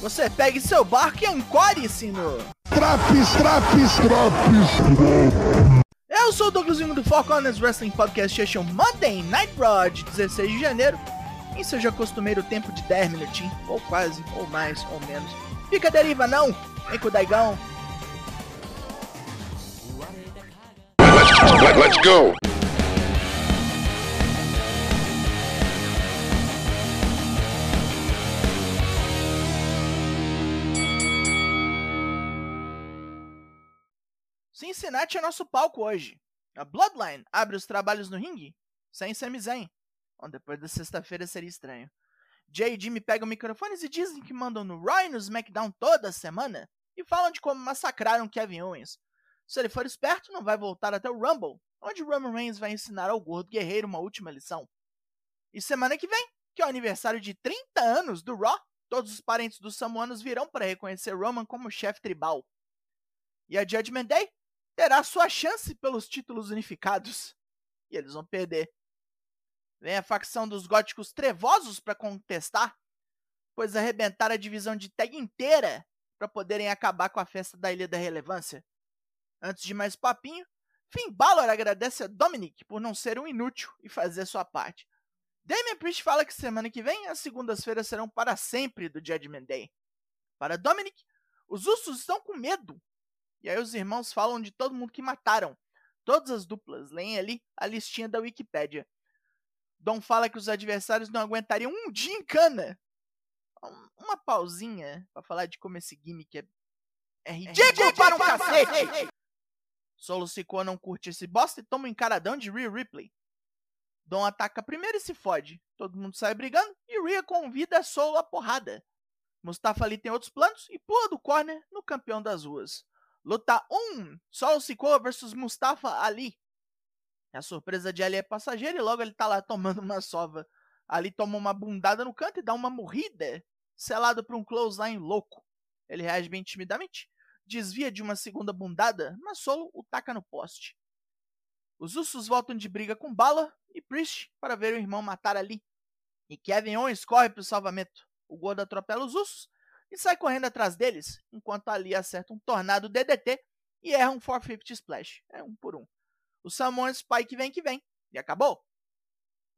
Você pegue seu barco e ancore-se no... Traps, traps, traps. Eu sou o Douglasinho do Four Corners Wrestling Podcast Session Monday Night Raw de 16 de janeiro. Em seu já costumeiro tempo de 10 minutinhos, ou quase, ou mais, ou menos. Fica a deriva não, vem com o Daigão. Let, let's go. Cincinnati é nosso palco hoje. A Bloodline abre os trabalhos no ringue sem Sami Zayn. Bom, depois da sexta-feira seria estranho. Jay e Jimmy pegam microfones e dizem que mandam no Raw e no SmackDown toda semana e falam de como massacraram Kevin Owens. Se ele for esperto, não vai voltar até o Rumble, onde Roman Reigns vai ensinar ao gordo guerreiro uma última lição. E semana que vem, que é o aniversário de 30 anos do Raw, todos os parentes dos samuanos virão para reconhecer Roman como chefe tribal. E a Judgment Day terá sua chance pelos títulos unificados. E eles vão perder. Vem a facção dos góticos trevosos para contestar, pois arrebentaram a divisão de tag inteira para poderem acabar com a festa da Ilha da Relevância. Antes de mais papinho, Finn Balor agradece a Dominic por não ser um inútil e fazer sua parte. Damian Priest fala que semana que vem as segundas-feiras serão para sempre do Judgment Day. Para Dominic, os ursos estão com medo. E aí os irmãos falam de todo mundo que mataram. Todas as duplas, leem ali a listinha da Wikipédia. Dom fala que os adversários não aguentariam um dia em cana. Uma pausinha para falar de como esse gimmick é, é ridículo é para um cacete. Solo Sikoa não curte esse bosta e toma um encaradão de Rhea Ripley. Dom ataca primeiro e se fode. Todo mundo sai brigando e Rhea convida Solo a porrada. Mustafa ali tem outros planos e pula do corner no campeão das ruas. Luta 1: Solo Sikoa versus Mustafa Ali. A surpresa de Ali é passageira e logo ele tá lá tomando uma sova. Ali toma uma bundada no canto e dá uma morrida, selado por um clothesline louco. Ele reage bem timidamente, desvia de uma segunda bundada, mas Solo o taca no poste. Os Usos voltam de briga com Bala e Priest para ver o irmão matar Ali. E Kevin Owens corre para o salvamento. O gordo atropela os Usos e sai correndo atrás deles, enquanto Ali acerta um tornado DDT e erra um 450 Splash. É um por um. O Samoan Spike vem que vem. E acabou.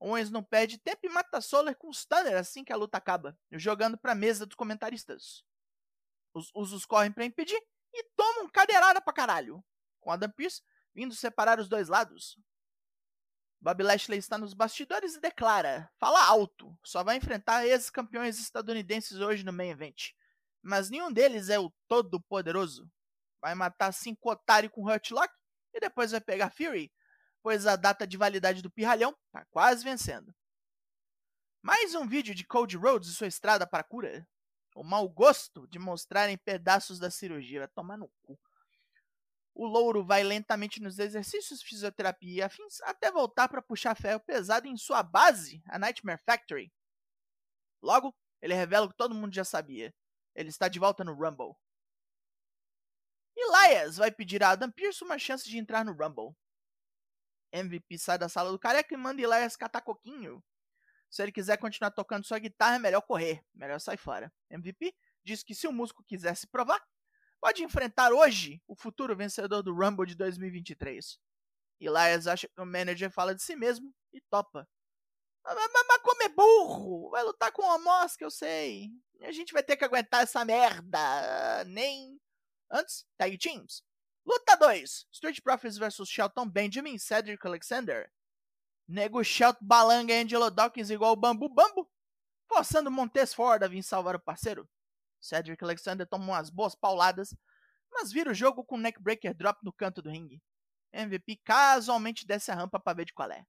Owens não perde tempo e mata Solar com Stunner assim que a luta acaba, jogando para a mesa dos comentaristas. Os Usos correm para impedir e tomam cadeirada pra caralho, com Adam Pearce vindo separar os dois lados. Bob Lashley está nos bastidores e declara: fala alto, só vai enfrentar ex-campeões estadunidenses hoje no main event. Mas nenhum deles é o todo-poderoso. Vai matar cinco otários com Hurtlock e depois vai pegar Fury, pois a data de validade do pirralhão tá quase vencendo. Mais um vídeo de Cody Rhodes e sua estrada para a cura. O mau gosto de mostrarem pedaços da cirurgia vai tomar no cu. O louro vai lentamente nos exercícios, fisioterapia e afins até voltar para puxar ferro pesado em sua base, a Nightmare Factory. Logo, ele revela o que todo mundo já sabia. Ele está de volta no Rumble. Elias vai pedir a Adam Pearce uma chance de entrar no Rumble. MVP sai da sala do careca e manda Elias catar coquinho. Se ele quiser continuar tocando sua guitarra, é melhor correr, melhor sair fora. MVP diz que se o músico quiser se provar, pode enfrentar hoje o futuro vencedor do Rumble de 2023. Elias acha que o manager fala de si mesmo e topa. Mas, mas, como é burro! Vai lutar com o mosca, eu sei. A gente vai ter que aguentar essa merda. Nem Antes, Tag Teams. Luta 2: Street Profits vs Shelton Benjamin Cedric Alexander. Nego Shelton balanga Angelo Dawkins igual o Bambu Bambu, forçando Montes Ford a vir salvar o parceiro. Cedric Alexander toma umas boas pauladas, mas vira o jogo com um neckbreaker drop no canto do ringue. MVP casualmente desce a rampa para ver de qual é.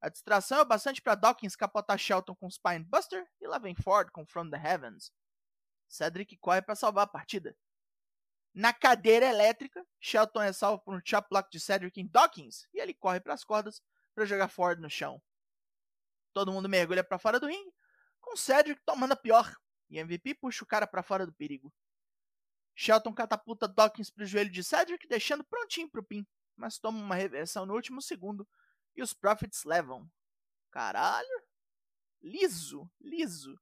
A distração é bastante para Dawkins capotar Shelton com Spine Buster e lá vem Ford com From the Heavens. Cedric corre para salvar a partida. Na cadeira elétrica, Shelton é salvo por um chop block de Cedric em Dawkins e ele corre para as cordas para jogar Ford no chão. Todo mundo mergulha para fora do ringue, com Cedric tomando a pior, e MVP puxa o cara para fora do perigo. Shelton catapulta Dawkins para o joelho de Cedric, deixando prontinho para o pin, mas toma uma reversão no último segundo e os Profits levam. Caralho! Liso, liso.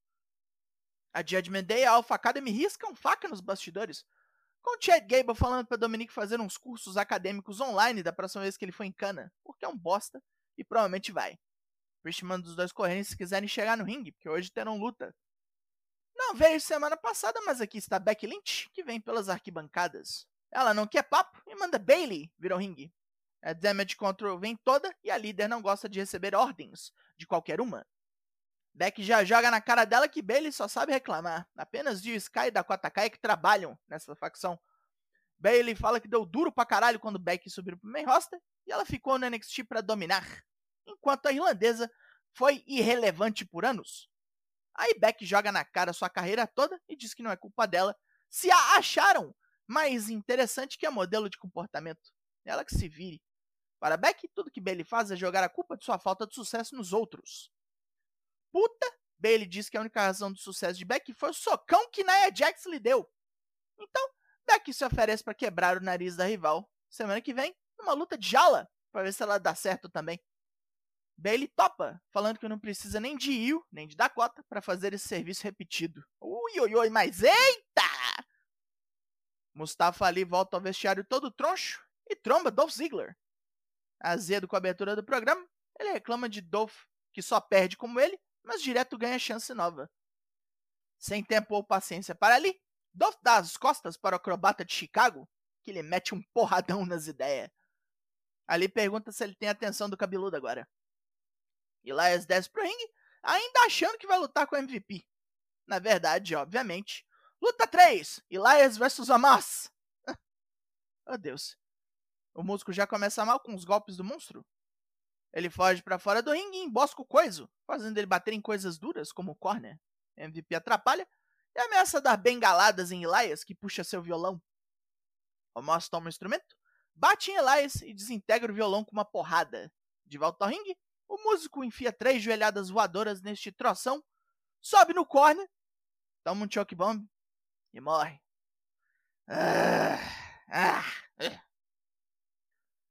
A Judgment Day e a Alpha Academy riscam faca nos bastidores, com Chad Gable falando para Dominic fazer uns cursos acadêmicos online da próxima vez que ele for em cana, porque é um bosta e provavelmente vai. Priest manda os dois correndo se quiserem chegar no ringue, porque hoje terão luta. Não veio semana passada, mas aqui está Becky Lynch, que vem pelas arquibancadas. Ela não quer papo e manda Bailey vir ao ringue. A Damage Control vem toda e a líder não gosta de receber ordens de qualquer uma. Beck já joga na cara dela que Bailey só sabe reclamar. Apenas Dio Sky e Dakota Kai que trabalham nessa facção. Bailey fala que deu duro pra caralho quando Beck subiu pro main roster e ela ficou no NXT para dominar, enquanto a irlandesa foi irrelevante por anos. Aí Beck joga na cara sua carreira toda e diz que não é culpa dela se a acharam mais interessante que a modelo de comportamento. Ela que se vire. Para Beck, tudo que Bailey faz é jogar a culpa de sua falta de sucesso nos outros. Puta, Bailey diz que a única razão do sucesso de Beck foi o socão que Nia Jax lhe deu. Então, Beck se oferece para quebrar o nariz da rival semana que vem, numa luta de jaula, para ver se ela dá certo também. Bailey topa, falando que não precisa nem de Io, nem de Dakota para fazer esse serviço repetido. Ui, ui, ui, mas eita! Mustafa Ali volta ao vestiário todo troncho e tromba Dolph Ziggler. Azedo com a abertura do programa, ele reclama de Dolph, que só perde como ele, mas direto ganha chance nova. Sem tempo ou paciência para ali, Dolph dá as costas para o acrobata de Chicago, que lhe mete um porradão nas ideias. Ali pergunta se ele tem atenção do cabeludo agora. Elias desce pro ringue, ainda achando que vai lutar com o MVP. Na verdade, obviamente. Luta 3: Elias vs Amos. oh Deus. O músico já começa mal com os golpes do monstro. Ele foge para fora do ringue e embosca o coiso, fazendo ele bater em coisas duras, como o corner. MVP atrapalha e ameaça dar bengaladas em Elias, que puxa seu violão. Amos toma o instrumento, bate em Elias e desintegra o violão com uma porrada. De volta ao ringue, o músico enfia três joelhadas voadoras neste troção, sobe no corner, toma um choke bomb e morre. Ah, ah, ah.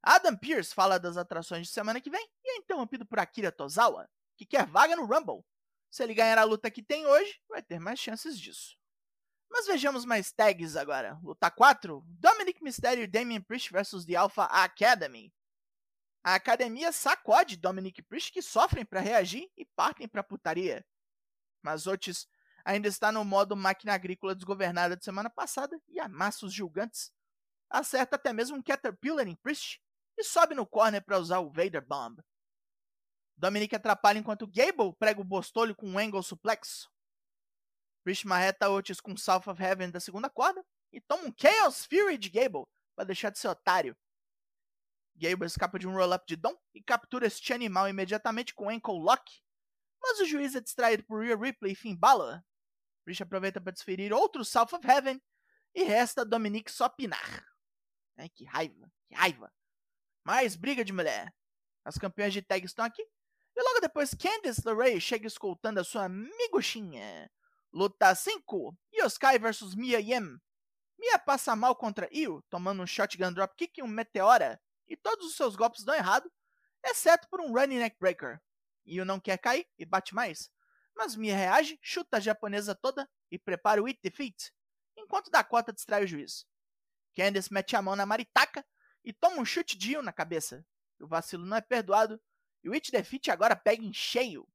Adam Pearce fala das atrações de semana que vem e é interrompido por Akira Tozawa, que quer vaga no Rumble. Se ele ganhar a luta que tem hoje, vai ter mais chances disso. Mas vejamos mais tags agora. Luta 4: Dominic Mysterio e Damian Priest vs The Alpha Academy. A academia sacode Dominic Priest que sofrem para reagir e partem para putaria. Mas Otis ainda está no modo máquina agrícola desgovernada de semana passada e amassa os julgantes. Acerta até mesmo um Caterpillar em Priest e sobe no corner para usar o Vader Bomb. Dominic atrapalha enquanto Gable prega o bostolho com um angle suplex. Priest marreta Otis com South of Heaven da segunda corda e toma um Chaos Fury de Gable para deixar de ser otário. Gable escapa de um roll-up de Dom e captura este animal imediatamente com Ankle Lock, mas o juiz é distraído por Rhea Ripley e Finn Balor. Rich aproveita para desferir outro South of Heaven e resta Dominique só pinar. Ai, que raiva, que raiva. Mais briga de mulher. As campeãs de tag estão aqui. E logo depois Candice LeRae chega escoltando a sua miguxinha. Luta 5. Io Sky vs Mia Yim. Mia passa mal contra Io, tomando um shotgun dropkick e um meteora e todos os seus golpes dão errado, exceto por um running neck breaker. Io não quer cair e bate mais, mas Mia reage, chuta a japonesa toda e prepara o It Defeat, enquanto Dakota distrai o juiz. Candice mete a mão na maritaca e toma um chute de Io na cabeça. O vacilo não é perdoado e o It Defeat agora pega em cheio.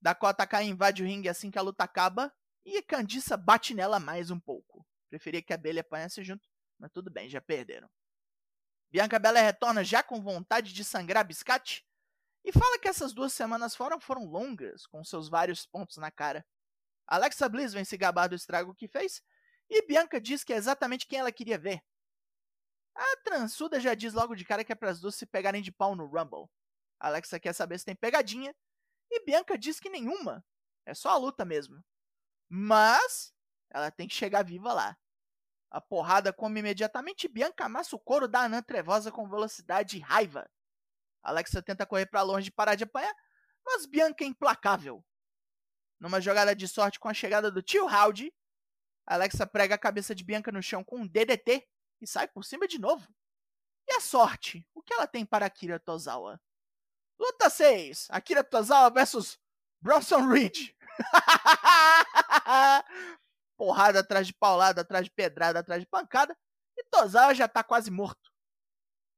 Dakota cai e invade o ringue assim que a luta acaba e Candice bate nela mais um pouco. Preferia que a Bailey apanhasse junto, mas tudo bem, já perderam. Bianca Belair retorna já com vontade de sangrar biscate e fala que essas duas semanas fora foram longas, com seus vários pontos na cara. Alexa Bliss vem se gabar do estrago que fez e Bianca diz que é exatamente quem ela queria ver. A transuda já diz logo de cara que é para as duas se pegarem de pau no Rumble. Alexa quer saber se tem pegadinha e Bianca diz que nenhuma. É só a luta mesmo. Mas ela tem que chegar viva lá. A porrada come imediatamente e Bianca amassa o couro da Anã Trevosa com velocidade e raiva. Alexa tenta correr para longe e parar de apanhar, mas Bianca é implacável. Numa jogada de sorte com a chegada do tio Howdy, Alexa prega a cabeça de Bianca no chão com um DDT e sai por cima de novo. E a sorte? O que ela tem para Akira Tozawa? Luta 6: Akira Tozawa versus Bronson Reed. porrada atrás de paulada, atrás de pedrada, atrás de pancada, e Tozawa já tá quase morto.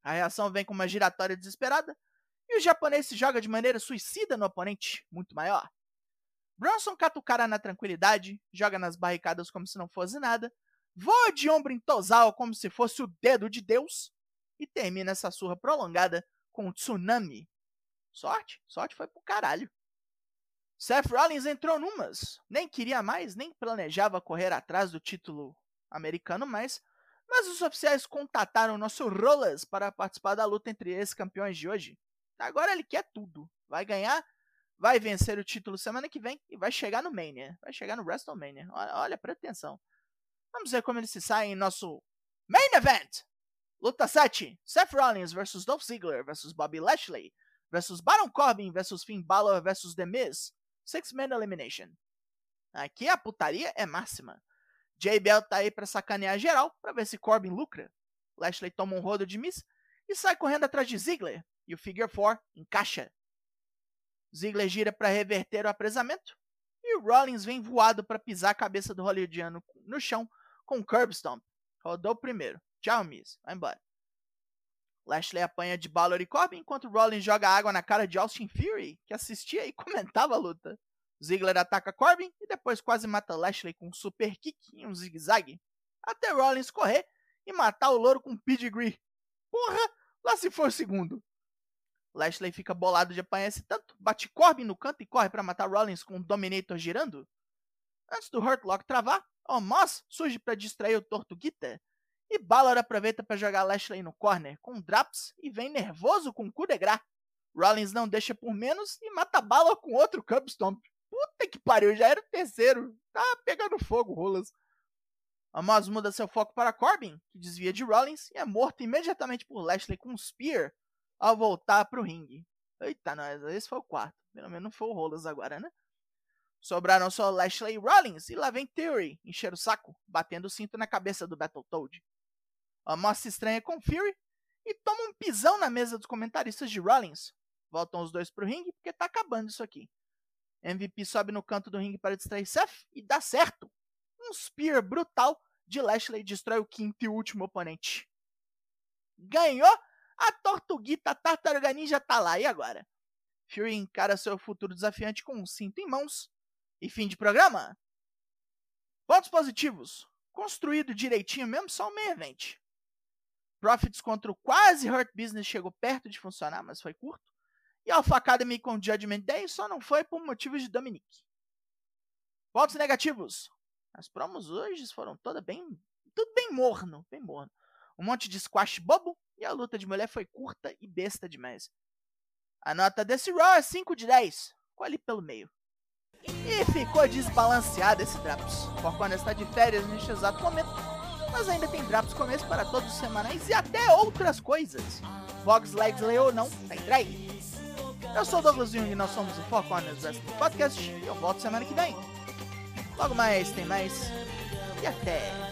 A reação vem com uma giratória desesperada, e o japonês se joga de maneira suicida no oponente, muito maior. Bronson cata o cara na tranquilidade, joga nas barricadas como se não fosse nada, voa de ombro em Tozawa como se fosse o dedo de Deus, e termina essa surra prolongada com um tsunami. Sorte? Sorte foi pro caralho. Seth Rollins entrou numas. Nem queria mais, nem planejava correr atrás do título americano mais, mas os oficiais contataram nosso Rollins para participar da luta entre esses campeões de hoje. Agora ele quer tudo. Vai ganhar, vai vencer o título semana que vem e vai chegar no Mania. Vai chegar no WrestleMania. Olha, olha presta atenção. Vamos ver como ele se sai em nosso Main Event. Luta 7. Seth Rollins versus Dolph Ziggler versus Bobby Lashley versus Baron Corbin versus Finn Balor versus The Miz. Six-Man Elimination. Aqui a putaria é máxima. JBL tá aí pra sacanear geral, pra ver se Corbin lucra. Lashley toma um rodo de Miss e sai correndo atrás de Ziggler, e o Figure 4 encaixa. Ziggler gira para reverter o apresamento, e Rollins vem voado para pisar a cabeça do hollywoodiano no chão com um curb stomp. Rodou primeiro. Tchau, Miss. Vai embora. Lashley apanha de Balor e Corbin, enquanto Rollins joga água na cara de Austin Fury, que assistia e comentava a luta. Ziggler ataca Corbin e depois quase mata Lashley com um super kick e um zigue-zague, até Rollins correr e matar o louro com um pedigree. Porra, lá se for o segundo. Lashley fica bolado de apanhar esse tanto, bate Corbin no canto e corre para matar Rollins com o Dominator girando. Antes do Hurt Lock travar, Omos surge para distrair o Tortuguita e Balor aproveita para jogar Lashley no corner com Draps e vem nervoso com coup de gras. Rollins não deixa por menos e mata Balor com outro Cub Stomp. Puta que pariu, já era o terceiro. Tá pegando fogo, rolas. Amos muda seu foco para Corbin, que desvia de Rollins e é morto imediatamente por Lashley com Spear ao voltar pro ringue. Eita, nós, esse foi o quarto. Pelo menos não foi o Rollins agora, né? Sobraram só Lashley Rollins e lá vem Theory, encher o saco, batendo o cinto na cabeça do Battletoad. Amos se estranha com Fury e toma um pisão na mesa dos comentaristas de Rollins. Voltam os dois pro ringue porque tá acabando isso aqui. MVP sobe no canto do ringue para distrair Seth e dá certo. Um spear brutal de Lashley destrói o quinto e último oponente. Ganhou? A Tortuguita Tartaruga Ninja tá lá, e agora? Fury encara seu futuro desafiante com um cinto em mãos. E fim de programa? Pontos positivos. Construído direitinho mesmo, só o main event. Profits contra o quase Hurt Business chegou perto de funcionar, mas foi curto. E Alpha Academy com Judgment Day só não foi por motivos de Dominique. Pontos negativos. As promos hoje foram todas bem. Tudo bem morno, bem morno. Um monte de squash bobo e a luta de mulher foi curta e besta demais. A nota desse Raw é 5 de 10, ficou ali pelo meio. E ficou desbalanceado esse Drops. Forcona está de férias neste exato momento mas ainda tem drops começo para todos os semanais e até outras coisas. Vox Legsley ou não, tá entre aí. Eu sou o Douglas Jung e nós somos o Four Corners Wrestling Podcast e eu volto semana que vem. Logo mais, tem mais. E até!